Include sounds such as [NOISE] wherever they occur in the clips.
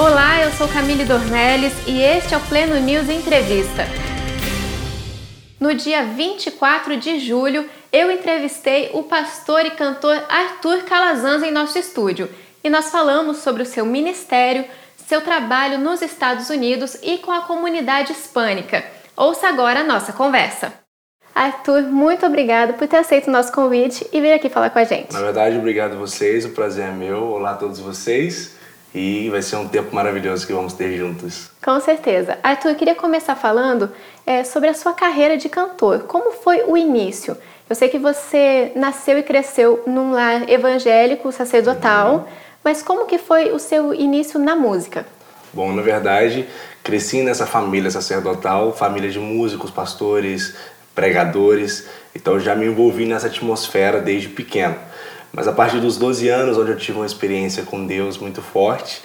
Olá, eu sou Camille Dornelles e este é o Pleno News Entrevista. No dia 24 de julho, eu entrevistei o pastor e cantor Arthur Calazans em nosso estúdio e nós falamos sobre o seu ministério, seu trabalho nos Estados Unidos e com a comunidade hispânica. Ouça agora a nossa conversa. Arthur, muito obrigado por ter aceito o nosso convite e vir aqui falar com a gente. Na verdade, obrigado a vocês, o prazer é meu. Olá a todos vocês. E vai ser um tempo maravilhoso que vamos ter juntos. Com certeza. Arthur, eu queria começar falando é, sobre a sua carreira de cantor. Como foi o início? Eu sei que você nasceu e cresceu num lar evangélico, sacerdotal, uhum. mas como que foi o seu início na música? Bom, na verdade, cresci nessa família sacerdotal, família de músicos, pastores, pregadores, então já me envolvi nessa atmosfera desde pequeno. Mas a partir dos 12 anos, onde eu tive uma experiência com Deus muito forte,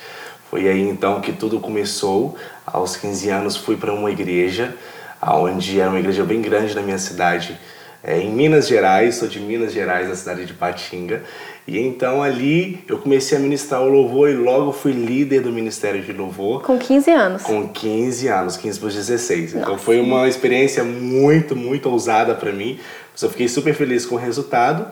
foi aí então que tudo começou. Aos 15 anos fui para uma igreja, onde era uma igreja bem grande na minha cidade, é, em Minas Gerais, sou de Minas Gerais, da cidade de Patinga. E então ali eu comecei a ministrar o louvor e logo fui líder do Ministério de Louvor. Com 15 anos? Com 15 anos, 15 para 16. Nossa. Então foi uma experiência muito, muito ousada para mim. Mas eu fiquei super feliz com o resultado.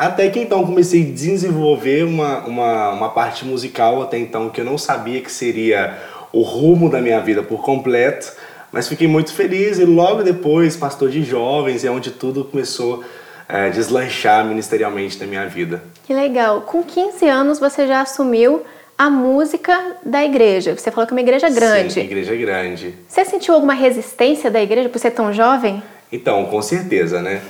Até que então comecei a desenvolver uma, uma, uma parte musical até então que eu não sabia que seria o rumo da minha vida por completo mas fiquei muito feliz e logo depois, pastor de jovens, é onde tudo começou a é, deslanchar ministerialmente na minha vida. Que legal. Com 15 anos você já assumiu a música da igreja. Você falou que é uma igreja grande. Sim, igreja grande. Você sentiu alguma resistência da igreja por ser tão jovem? Então, com certeza, né?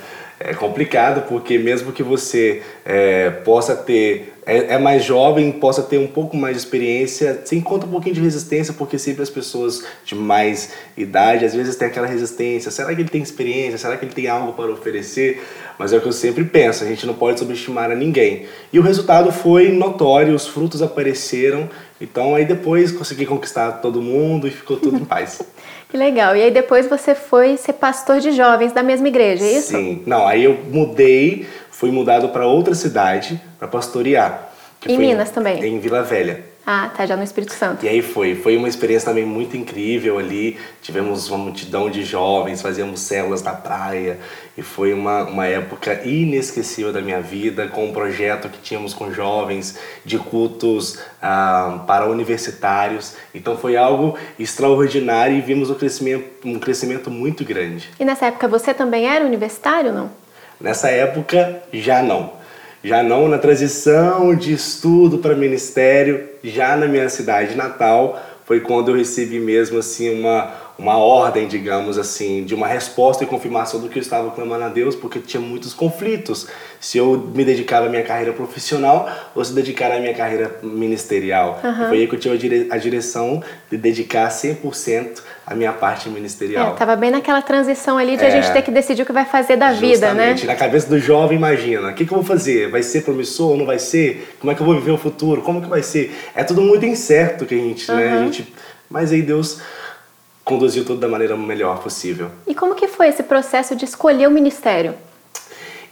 É complicado porque mesmo que você é, possa ter é, é, mais jovem, possa ter um pouco mais de experiência, você encontra um pouquinho de resistência, porque sempre as pessoas de mais idade, às vezes tem aquela resistência, será que ele tem experiência, será que ele tem algo para oferecer? Mas é o que eu sempre penso, a gente não pode subestimar a ninguém. E o resultado foi notório, os frutos apareceram, então aí depois consegui conquistar todo mundo e ficou tudo em [LAUGHS] paz. Que legal. E aí depois você foi ser pastor de jovens da mesma igreja, é isso? Sim. Não, aí eu mudei, fui mudado para outra cidade para pastorear. em Minas também? Em Vila Velha. Ah, tá, já no Espírito Santo. E aí foi, foi uma experiência também muito incrível ali. Tivemos uma multidão de jovens, fazíamos células na praia e foi uma, uma época inesquecível da minha vida, com um projeto que tínhamos com jovens de cultos ah, para universitários. Então foi algo extraordinário e vimos um crescimento, um crescimento muito grande. E nessa época você também era universitário, não? Nessa época já não. Já não na transição de estudo para ministério, já na minha cidade natal, foi quando eu recebi mesmo assim uma uma ordem, digamos assim, de uma resposta e confirmação do que eu estava clamando a Deus, porque tinha muitos conflitos. Se eu me dedicar à minha carreira profissional ou se dedicar à minha carreira ministerial. Uhum. Foi aí que eu tive a direção de dedicar 100% à minha parte ministerial. É, tava bem naquela transição ali de é, a gente ter que decidir o que vai fazer da vida, né? Na cabeça do jovem, imagina, o que, que eu vou fazer? Vai ser promissor ou não vai ser? Como é que eu vou viver o futuro? Como que vai ser? É tudo muito incerto que a gente, uhum. né? A gente... Mas aí Deus conduziu tudo da maneira melhor possível. E como que foi esse processo de escolher o ministério?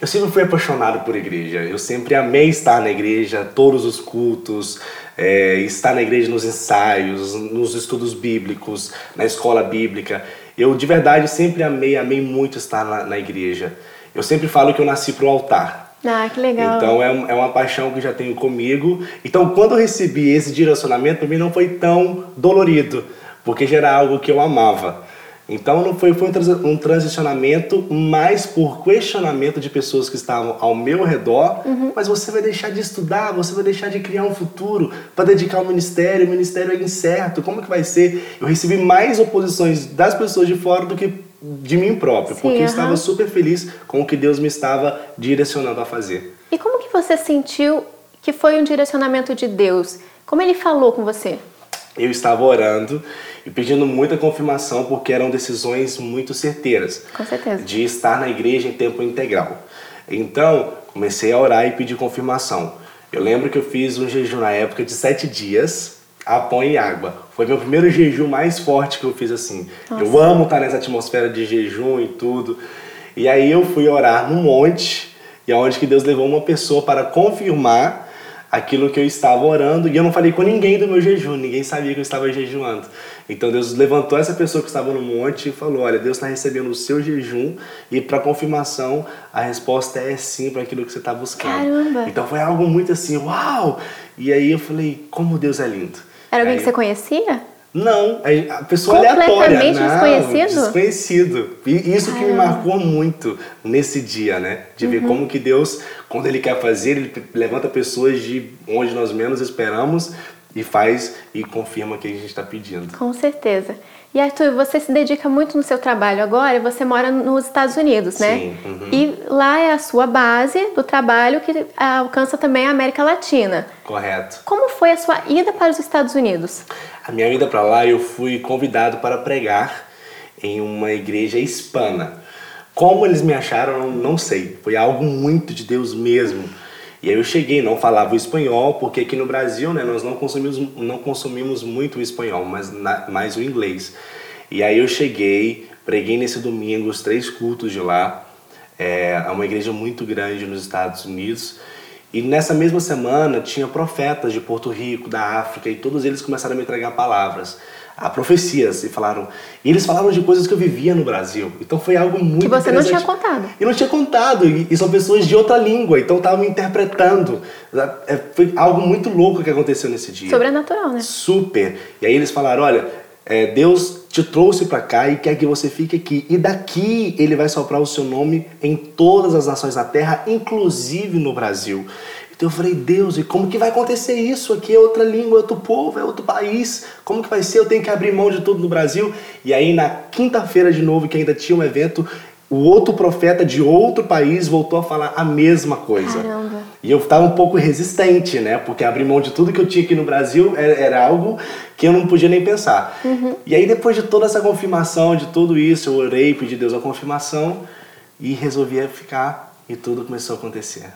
Eu sempre fui apaixonado por igreja. Eu sempre amei estar na igreja, todos os cultos, é, estar na igreja nos ensaios, nos estudos bíblicos, na escola bíblica. Eu de verdade sempre amei, amei muito estar na, na igreja. Eu sempre falo que eu nasci para o altar. Ah, que legal. Então é, é uma paixão que já tenho comigo. Então quando eu recebi esse direcionamento, para mim não foi tão dolorido porque já era algo que eu amava. Então não foi, foi um transicionamento mais por questionamento de pessoas que estavam ao meu redor, uhum. mas você vai deixar de estudar, você vai deixar de criar um futuro para dedicar ao ministério, o ministério é incerto, como que vai ser? Eu recebi mais oposições das pessoas de fora do que de mim próprio, Sim, porque uhum. eu estava super feliz com o que Deus me estava direcionando a fazer. E como que você sentiu que foi um direcionamento de Deus? Como ele falou com você? Eu estava orando e pedindo muita confirmação porque eram decisões muito certeiras. Com certeza. De estar na igreja em tempo integral. Então, comecei a orar e pedir confirmação. Eu lembro que eu fiz um jejum na época de sete dias, a pão e água. Foi meu primeiro jejum mais forte que eu fiz assim. Nossa. Eu amo estar nessa atmosfera de jejum e tudo. E aí eu fui orar no monte, e aonde que Deus levou uma pessoa para confirmar aquilo que eu estava orando e eu não falei com ninguém do meu jejum, ninguém sabia que eu estava jejuando. Então Deus levantou essa pessoa que estava no monte e falou: Olha, Deus está recebendo o seu jejum e para confirmação a resposta é sim para aquilo que você está buscando. Caramba. Então foi algo muito assim, uau! E aí eu falei: Como Deus é lindo. Era alguém aí, que você conhecia? Não, a pessoa aleatória. Completamente desconhecido? Desconhecido. E isso que me marcou muito nesse dia, né? De ver uhum. como que Deus, quando Ele quer fazer, Ele levanta pessoas de onde nós menos esperamos e faz e confirma o que a gente está pedindo. Com certeza. E Arthur, você se dedica muito no seu trabalho agora você mora nos Estados Unidos, né? Sim. Uhum. E lá é a sua base do trabalho que alcança também a América Latina. Correto. Como foi a sua ida para os Estados Unidos? A minha ida para lá eu fui convidado para pregar em uma igreja hispana. Como eles me acharam, não sei. Foi algo muito de Deus mesmo. E aí eu cheguei, não falava o espanhol, porque aqui no Brasil, né, nós não consumimos, não consumimos muito o espanhol, mas na, mais o inglês. E aí eu cheguei, preguei nesse domingo os três cultos de lá. É, é uma igreja muito grande nos Estados Unidos. E nessa mesma semana tinha profetas de Porto Rico, da África, e todos eles começaram a me entregar palavras a profecias e falaram. E eles falaram de coisas que eu vivia no Brasil. Então foi algo muito Que você não tinha contado. E não tinha contado. E, e são pessoas de outra língua, então estavam me interpretando. É, foi algo muito louco que aconteceu nesse dia. Sobrenatural, né? Super. E aí eles falaram: olha, é, Deus te trouxe para cá e quer que você fique aqui. E daqui ele vai soprar o seu nome em todas as nações da terra, inclusive no Brasil. Então eu falei, Deus, e como que vai acontecer isso? Aqui é outra língua, é outro povo, é outro país. Como que vai ser? Eu tenho que abrir mão de tudo no Brasil. E aí na quinta-feira de novo, que ainda tinha um evento, o outro profeta de outro país voltou a falar a mesma coisa. Caramba. E eu estava um pouco resistente, né? Porque abrir mão de tudo que eu tinha aqui no Brasil era, era algo que eu não podia nem pensar. Uhum. E aí depois de toda essa confirmação, de tudo isso, eu orei, pedi a Deus a confirmação e resolvi ficar e tudo começou a acontecer.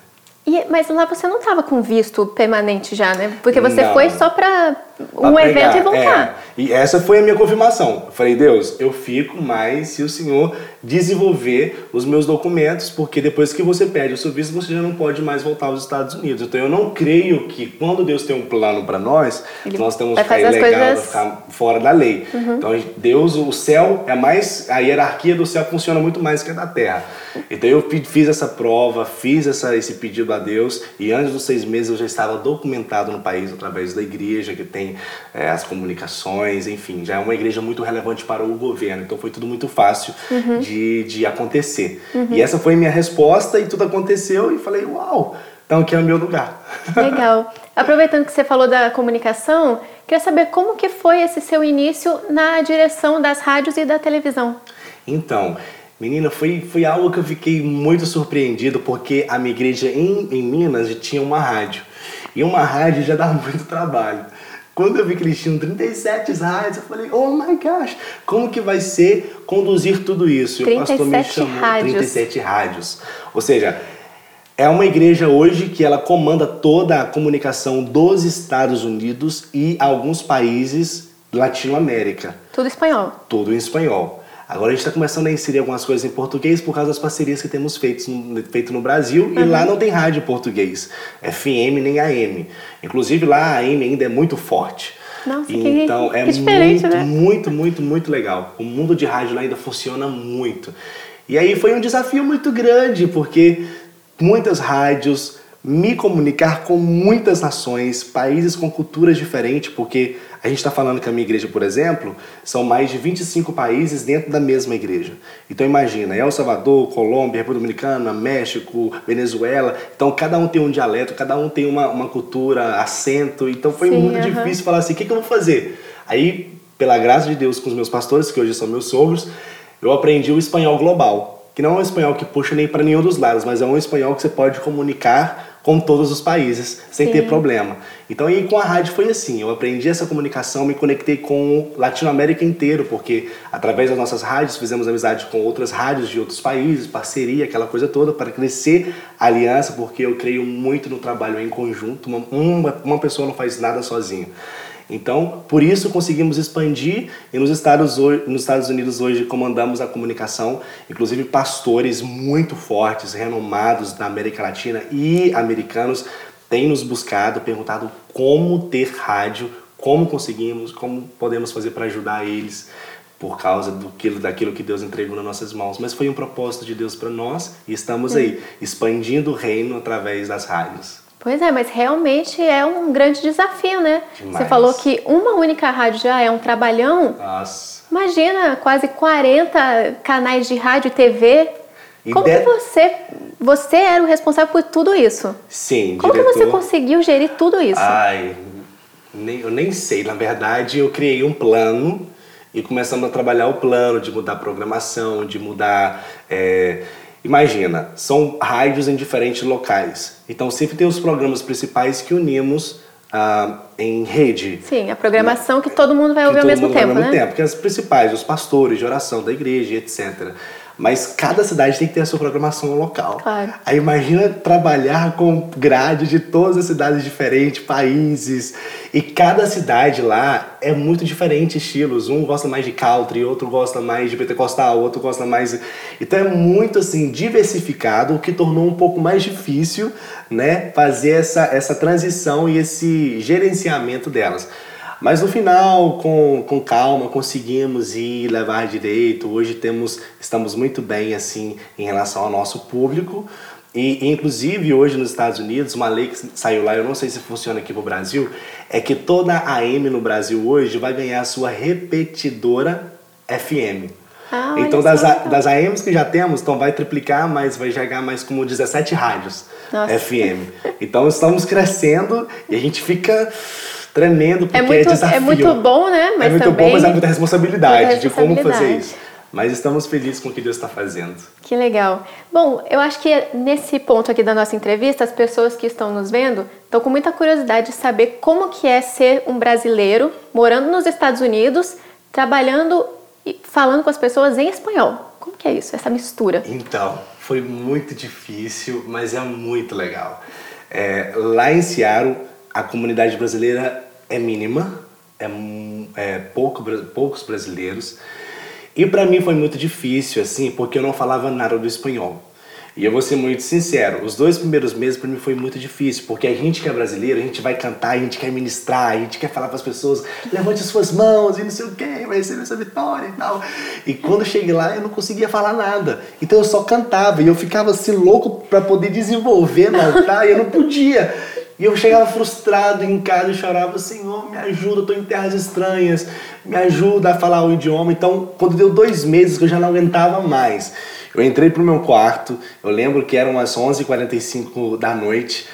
E, mas lá você não estava com visto permanente já, né? Porque você Não. foi só para um Pra evento e voltar. é. E essa foi a minha confirmação. Eu falei, Deus, eu fico, mas se o Senhor desenvolver os meus documentos, porque depois que você pede o seu visto, você já não pode mais voltar aos Estados Unidos. Então eu não creio que quando Deus tem um plano para nós, Ele nós temos que ficar ilegal, coisas- Uhum. ficar fora da lei. Então Deus, o céu é mais, a hierarquia do céu funciona muito mais que a da terra. Então eu fi- fiz essa prova, fiz essa, esse pedido a Deus e antes dos seis meses eu já estava documentado no país através da igreja que tem é, as comunicações, enfim, já é uma igreja muito relevante para o governo. Então foi tudo muito fácil de, de acontecer. E essa foi a minha resposta e tudo aconteceu e falei, uau, então aqui é o meu lugar. Legal. [LAUGHS] Aproveitando que você falou da comunicação, queria saber como que foi esse seu início na direção das rádios e da televisão. Então, menina, foi, foi algo que eu fiquei muito surpreendido, porque a minha igreja em, em Minas tinha uma rádio. E uma rádio já dá [LAUGHS] muito trabalho. Quando eu vi que eles tinham 37 rádios, eu falei, oh my gosh, como que vai ser conduzir tudo isso? E o pastor me 37 chamou rádios. 37 rádios. Ou seja, é uma igreja hoje que ela comanda toda a comunicação dos Estados Unidos e alguns países Latinoamérica Tudo espanhol. tudo em espanhol. Agora a gente está começando a inserir algumas coisas em português por causa das parcerias que temos feito, feito no Brasil e lá não tem rádio em português, FM nem AM. Inclusive lá a AM ainda é muito forte. Nossa, que- então é que muito, né? muito, muito, muito legal. O mundo de rádio lá ainda funciona muito. E aí foi um desafio muito grande, porque muitas rádios, me comunicar com muitas nações, países com culturas diferentes, porque a gente está falando que a minha igreja, por exemplo, são mais de 25 países dentro da mesma igreja. Então imagina, El Salvador, Colômbia, República Dominicana, México, Venezuela. Então cada um tem um dialeto, cada um tem uma, uma cultura, acento. Então foi Sim, muito aham. difícil falar assim, o que, que eu vou fazer? Aí, pela graça de Deus com os meus pastores, que hoje são meus sogros, eu aprendi o espanhol global, que não é um espanhol que puxa nem para nenhum dos lados, mas é um espanhol que você pode comunicar com todos os países sem Sim. ter problema. Então, aí com a rádio foi assim, eu aprendi essa comunicação, me conectei com Latinoamérica inteiro, porque através das nossas rádios fizemos amizade com outras rádios de outros países, parceria, aquela coisa toda, para crescer a aliança, porque eu creio muito no trabalho em conjunto, uma, uma, uma pessoa não faz nada sozinha. Então, por isso conseguimos expandir e nos Estados, nos Estados Unidos hoje comandamos a comunicação, inclusive pastores muito fortes, renomados da América Latina e americanos têm nos buscado, perguntado como ter rádio, como conseguimos, como podemos fazer para ajudar eles por causa do daquilo que Deus entregou nas nossas mãos. Mas foi um propósito de Deus para nós e estamos aí, expandindo o reino através das rádios. Pois é, mas realmente é um grande desafio, né? Demais. Você falou que uma única rádio já é um trabalhão. Nossa. Imagina, quase 40 canais de rádio e TV. E Como de- que você, você era o responsável por tudo isso? Sim, Como diretor. que você conseguiu gerir tudo isso? Ai, eu nem sei. Na verdade, eu criei um plano e começamos a trabalhar o plano de mudar a programação, de mudar. é, Imagina, são rádios em diferentes locais. Então sempre tem os programas principais que unimos ah, em rede. Sim, a programação que todo mundo vai ouvir ao mesmo tempo, ao mesmo né? tempo, que as principais, os pastores de oração da igreja, etc. Mas cada cidade tem que ter a sua programação local. Claro. Aí imagina trabalhar com grade de todas as cidades diferentes, países. E cada cidade lá é muito diferente estilos. Um gosta mais de country, outro gosta mais de pentecostal, outro gosta mais. Então é muito assim diversificado, o que tornou um pouco mais difícil, né, fazer essa, essa transição e esse gerenciamento delas. Mas no final, com, com calma, conseguimos ir levar direito. Hoje temos, estamos muito bem assim em relação ao nosso público. E inclusive hoje nos Estados Unidos, uma lei que saiu lá, eu não sei se funciona aqui no Brasil, é que toda AM no Brasil hoje vai ganhar a sua repetidora FM. Ah, então das, a- das AMs que já temos, então vai triplicar, mas vai chegar mais como 17 rádios Nossa. FM. Então estamos crescendo e a gente fica tremendo porque É é, muito, desafio. é muito bom, né? Mas é muito também bom, mas é muita responsabilidade, muita de como fazer responsabilidade. isso. Mas estamos felizes com o que Deus está fazendo. Que legal. Bom, eu acho que nesse ponto aqui da nossa entrevista, as pessoas que estão nos vendo estão com muita curiosidade de saber como que é ser um brasileiro morando nos Estados Unidos, trabalhando e falando com as pessoas em espanhol. Como que é isso, essa mistura? Então, foi muito difícil, mas é muito legal. É, lá em Seattle, a comunidade brasileira é mínima, é, é pouco, poucos brasileiros. E para mim foi muito difícil, assim, porque eu não falava nada do espanhol. E eu vou ser muito sincero, os dois primeiros meses para mim foi muito difícil, porque a gente que é brasileiro, a gente vai cantar, a gente quer ministrar, a gente quer falar para as pessoas, levante suas mãos e não sei o que, vai receber essa vitória e tal. E quando eu cheguei lá, eu não conseguia falar nada. Então eu só cantava e eu ficava assim louco para poder desenvolver no altar e eu não podia. E eu chegava frustrado em casa e chorava, Senhor, me ajuda, tô em terras estranhas, me ajuda a falar o idioma. Então, quando deu dois meses que eu já não aguentava mais, eu entrei pro meu quarto, eu lembro que eram umas 11h45 da noite,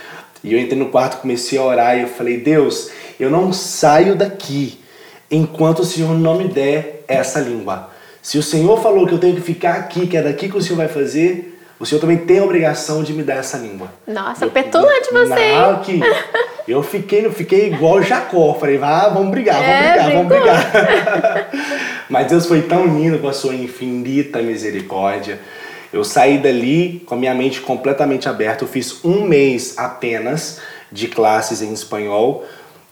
e eu entrei no quarto, comecei a orar e eu falei, Deus, eu não saio daqui enquanto o Senhor não me der essa língua. Se o Senhor falou que eu tenho que ficar aqui, que é daqui que o Senhor vai fazer, o Senhor também tem a obrigação de me dar essa língua. Nossa, Eu- petulante você? Não, que eu fiquei, fiquei igual Jacó. Falei, ah, vamos brigar, vamos É, brigar, vamos brigar. [LAUGHS] Mas Deus foi tão lindo com a sua infinita misericórdia. Eu saí dali com a minha mente completamente aberta. Eu fiz um mês apenas de classes em espanhol.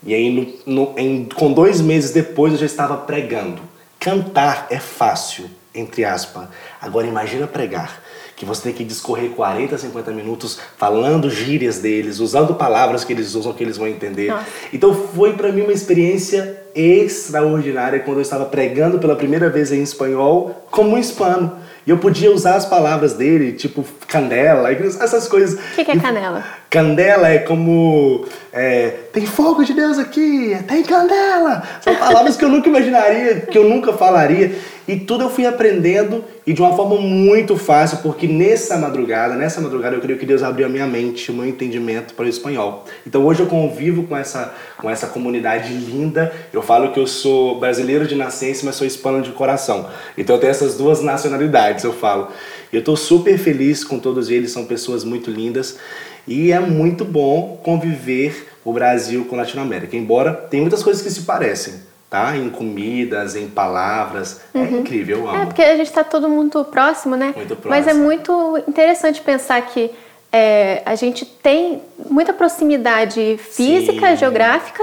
E aí, no- no- em- com dois meses depois, eu já estava pregando. Cantar é fácil, entre aspas. Agora, imagina pregar. Que você tem que discorrer 40, 50 minutos falando gírias deles, usando palavras que eles usam que eles vão entender. Nossa. Então foi para mim uma experiência extraordinária quando eu estava pregando pela primeira vez em espanhol como um hispano. E eu podia usar as palavras dele, tipo candela, essas coisas. O que, que é E- canela? Candela é como. é, tem fogo de Deus aqui, tem candela. São palavras que eu nunca imaginaria, que eu nunca falaria. E tudo eu fui aprendendo e de uma forma muito fácil, porque nessa madrugada, nessa madrugada eu creio que Deus abriu a minha mente, o meu entendimento para o espanhol. Então hoje eu convivo com essa, com essa comunidade linda. Eu falo que eu sou brasileiro de nascença, mas sou hispano de coração. Então eu tenho essas duas nacionalidades, eu falo. Eu estou super feliz com todos eles, são pessoas muito lindas. E é muito bom conviver o Brasil com a Latinoamérica. Embora tem muitas coisas que se parecem, tá? Em comidas, em palavras. É incrível, eu amo. É, porque a gente está todo mundo próximo, né? Muito Mas é próximo. muito interessante pensar que é, a gente tem muita proximidade física, Sim. geográfica,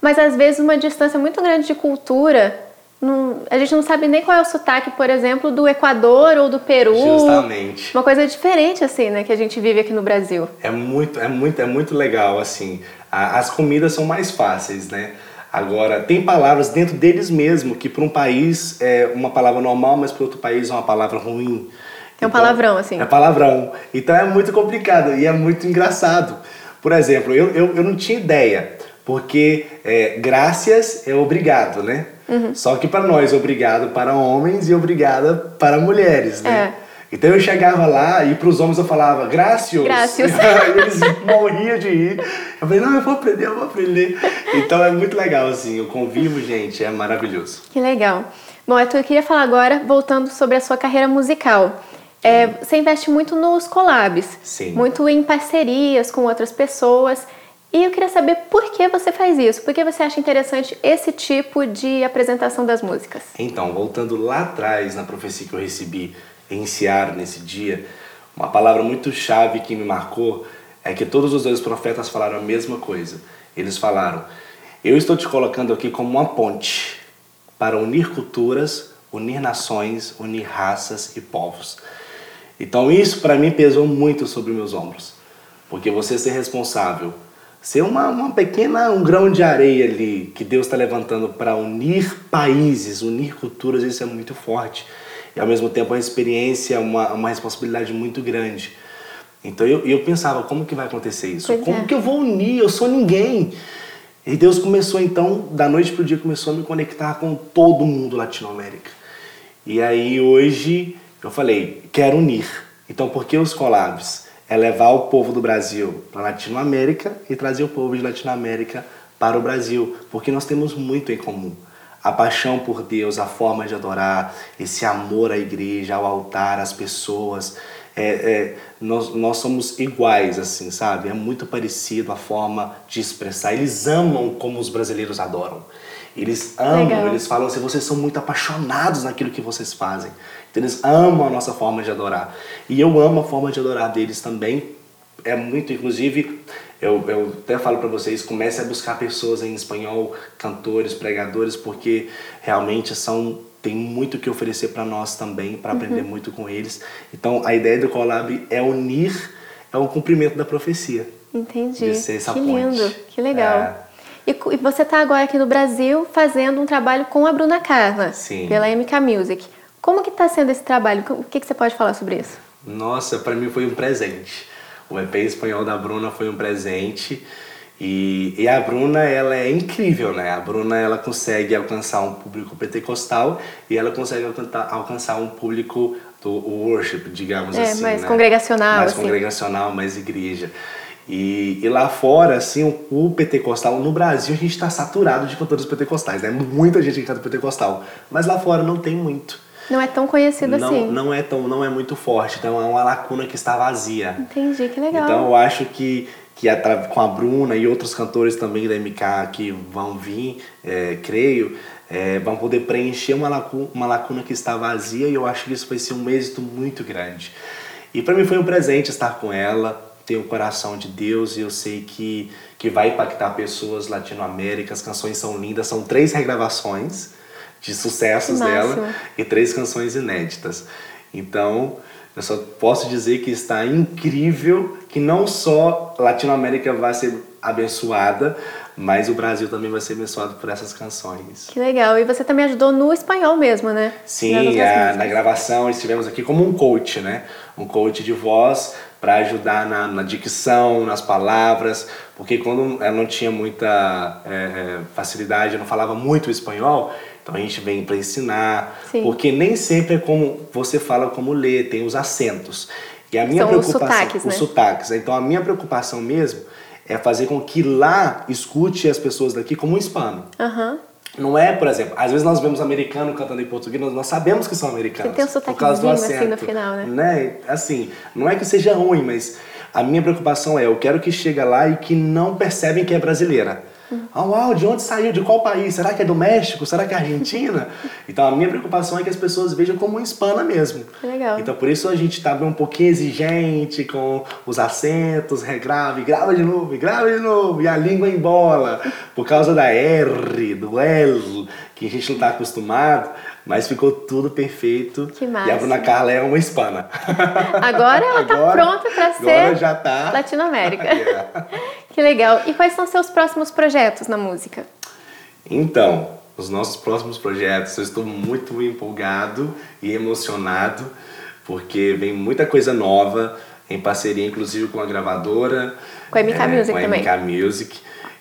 mas às vezes uma distância muito grande de cultura não, a gente não sabe nem qual é o sotaque, por exemplo, do Equador ou do Peru. Justamente. Uma coisa diferente assim, né, que a gente vive aqui no Brasil. É muito, é muito, é muito legal assim. as comidas são mais fáceis, né? Agora, tem palavras dentro deles mesmo que para um país é uma palavra normal, mas para outro país é uma palavra ruim. É um então, palavrão, assim. É palavrão. Então é muito complicado e é muito engraçado. Por exemplo, eu, eu, eu não tinha ideia, porque é, graças é obrigado, né? Uhum. Só que para nós, obrigado para homens e obrigada para mulheres, né? É. Então eu chegava lá e para os homens eu falava, gracias. Gracias. [LAUGHS] eles morriam de ir. Eu falei, não, eu vou aprender, eu vou aprender. Então é muito legal, assim, o convívio, gente, é maravilhoso. Que legal. Bom, eu queria falar agora, voltando sobre a sua carreira musical. É, você investe muito nos collabs, Sim. muito em parcerias com outras pessoas. E eu queria saber por que você faz isso, por que você acha interessante esse tipo de apresentação das músicas. Então, voltando lá atrás na profecia que eu recebi em Seara nesse dia, uma palavra muito chave que me marcou é que todos os dois profetas falaram a mesma coisa. Eles falaram: Eu estou te colocando aqui como uma ponte para unir culturas, unir nações, unir raças e povos. Então isso para mim pesou muito sobre meus ombros, porque você ser responsável ser uma, uma pequena, um grão de areia ali que Deus está levantando para unir países, unir culturas, isso é muito forte. E ao mesmo tempo é uma experiência, uma, uma responsabilidade muito grande. Então eu, eu pensava, como que vai acontecer isso? Pois como é. que eu vou unir? Eu sou ninguém. E Deus começou então, da noite para o dia, começou a me conectar com todo mundo Latinoamérica. E aí hoje eu falei, quero unir. Então por que os collabs? É levar o povo do Brasil para a Latinoamérica e trazer o povo de Latinoamérica para o Brasil, porque nós temos muito em comum. A paixão por Deus, a forma de adorar, esse amor à igreja, ao altar, às pessoas. É, é, nós, nós somos iguais, assim, sabe? É muito parecido a forma de expressar. Eles amam como os brasileiros adoram. Eles amam, Legal. eles falam assim, vocês são muito apaixonados naquilo que vocês fazem. Então, eles amam a nossa forma de adorar. E eu amo a forma de adorar deles também. É muito, inclusive, eu, eu até falo para vocês, comece a buscar pessoas em espanhol, cantores, pregadores, porque realmente são tem muito que oferecer para nós também, para aprender muito com eles. Então, a ideia do collab é unir, é um cumprimento da profecia. Entendi. De ser essa que ponte. lindo, que legal. É. E, e você está agora aqui no Brasil fazendo um trabalho com a Bruna Carla, Sim. pela MK Music. Como que está sendo esse trabalho? O que, que você pode falar sobre isso? Nossa, para mim foi um presente. O EP espanhol da Bruna foi um presente. E, e a Bruna, ela é incrível, né? A Bruna, ela consegue alcançar um público pentecostal e ela consegue alcançar, alcançar um público do worship, digamos É, assim, mais né? congregacional, Mais assim. congregacional, mais igreja. E, e lá fora, assim, o, o pentecostal, no Brasil a gente está saturado de cantores pentecostais, né? Muita gente que canta pentecostal. Mas lá fora não tem muito. Não é tão conhecido Não, assim. não é tão, não é muito forte, então é uma lacuna que está vazia. Entendi, que legal. Então eu acho que, que com a Bruna e outros cantores também da MK que vão vir, é, creio, é, vão poder preencher uma lacuna, uma lacuna que está vazia e eu acho que isso vai ser um êxito muito grande. E para mim foi um presente estar com ela, ter o coração de Deus e eu sei que, que vai impactar pessoas Latinoamérica, as canções são lindas, são três regravações de sucessos dela e três canções inéditas. Então, eu só posso dizer que está incrível que não só Latinoamérica vai ser abençoada, mas o Brasil também vai ser abençoado por essas canções. Que legal. E você também ajudou no espanhol mesmo, né? Sim, a- músicas. na gravação estivemos aqui como um coach, né? Um coach de voz para ajudar na, na dicção, nas palavras, porque quando eu não tinha muita é, é, facilidade, eu não falava muito espanhol, então a gente vem para ensinar, Sim. porque nem sempre é como você fala como lê, tem os acentos. E a minha São os preocupação, sotaques, né? os sotaques. Então a minha preocupação mesmo é fazer com que lá escute as pessoas daqui como um hispano. Aham. Não é, por exemplo, às vezes nós vemos americano cantando em português, nós, nós sabemos que são americanos. Tem um por causa do sotaquezinho, assim, no acento, final, né? né? Assim, não é que seja ruim, mas a minha preocupação é, eu quero que chegue lá e que não percebem que é brasileira. Ah, uau, de onde saiu? De qual país? Será que é do México? Será que é Argentina? [LAUGHS] então a minha preocupação é que as pessoas vejam como hispana mesmo. Legal. Então por isso a gente tá um pouquinho exigente com os acentos, regrave, grava de novo, grava de novo, e a língua embola, por causa da R, do L, que a gente não está acostumado. Mas ficou tudo perfeito. Que massa. E a Bruna Carla é uma hispana. Agora ela [LAUGHS] está pronta para ser já tá. Latinoamérica. [LAUGHS] Que legal. E quais são seus próximos projetos na música? Então, os nossos próximos projetos, eu estou muito empolgado e emocionado, porque vem muita coisa nova, em parceria inclusive com a gravadora. Com a MK é, Music com a também. MK Music.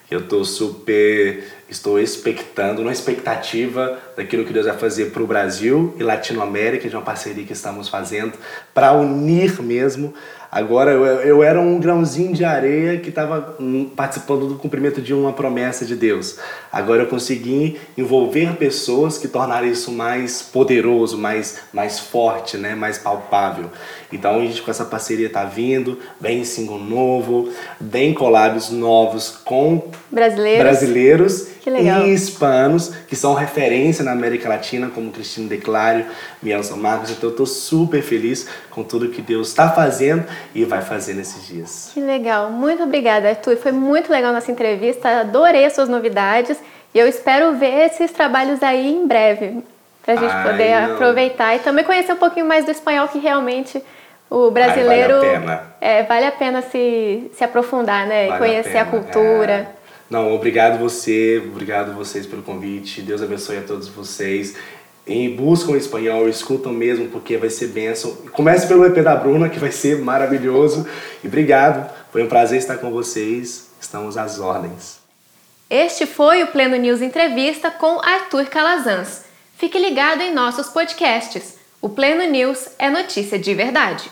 Eu estou super Estou expectando, uma expectativa daquilo que Deus vai fazer para o Brasil e Latinoamérica, de uma parceria que estamos fazendo, para unir mesmo Agora eu, eu era um grãozinho de areia que estava hum, participando do cumprimento de uma promessa de Deus. Agora eu consegui envolver pessoas que tornaram isso mais poderoso, mais, mais forte, né? mais palpável. Então a gente com essa parceria está vindo, bem single novo, bem collabs novos com brasileiros, brasileiros e hispanos, que são referência na América Latina, como Cristina Declário, Mielson Marcos. Então eu estou super feliz com tudo que Deus está fazendo e vai fazer nesses dias. Que legal. Muito obrigada, Arthur. Foi muito legal nossa entrevista. Adorei as suas novidades e eu espero ver esses trabalhos aí em breve. Para a gente Ai, poder não. aproveitar e também conhecer um pouquinho mais do espanhol que realmente o brasileiro Ai, vale a pena, é, vale a pena se, se aprofundar, né? Vale conhecer a, a cultura. É. Não, obrigado você, obrigado vocês pelo convite. Deus abençoe a todos vocês. E buscam espanhol, escutam mesmo, porque vai ser bênção. Comece pelo EP da Bruna, que vai ser maravilhoso. E obrigado, foi um prazer estar com vocês. Estamos às ordens. Este foi o Pleno News Entrevista com Arthur Calazans. Fique ligado em nossos podcasts. O Pleno News é notícia de verdade.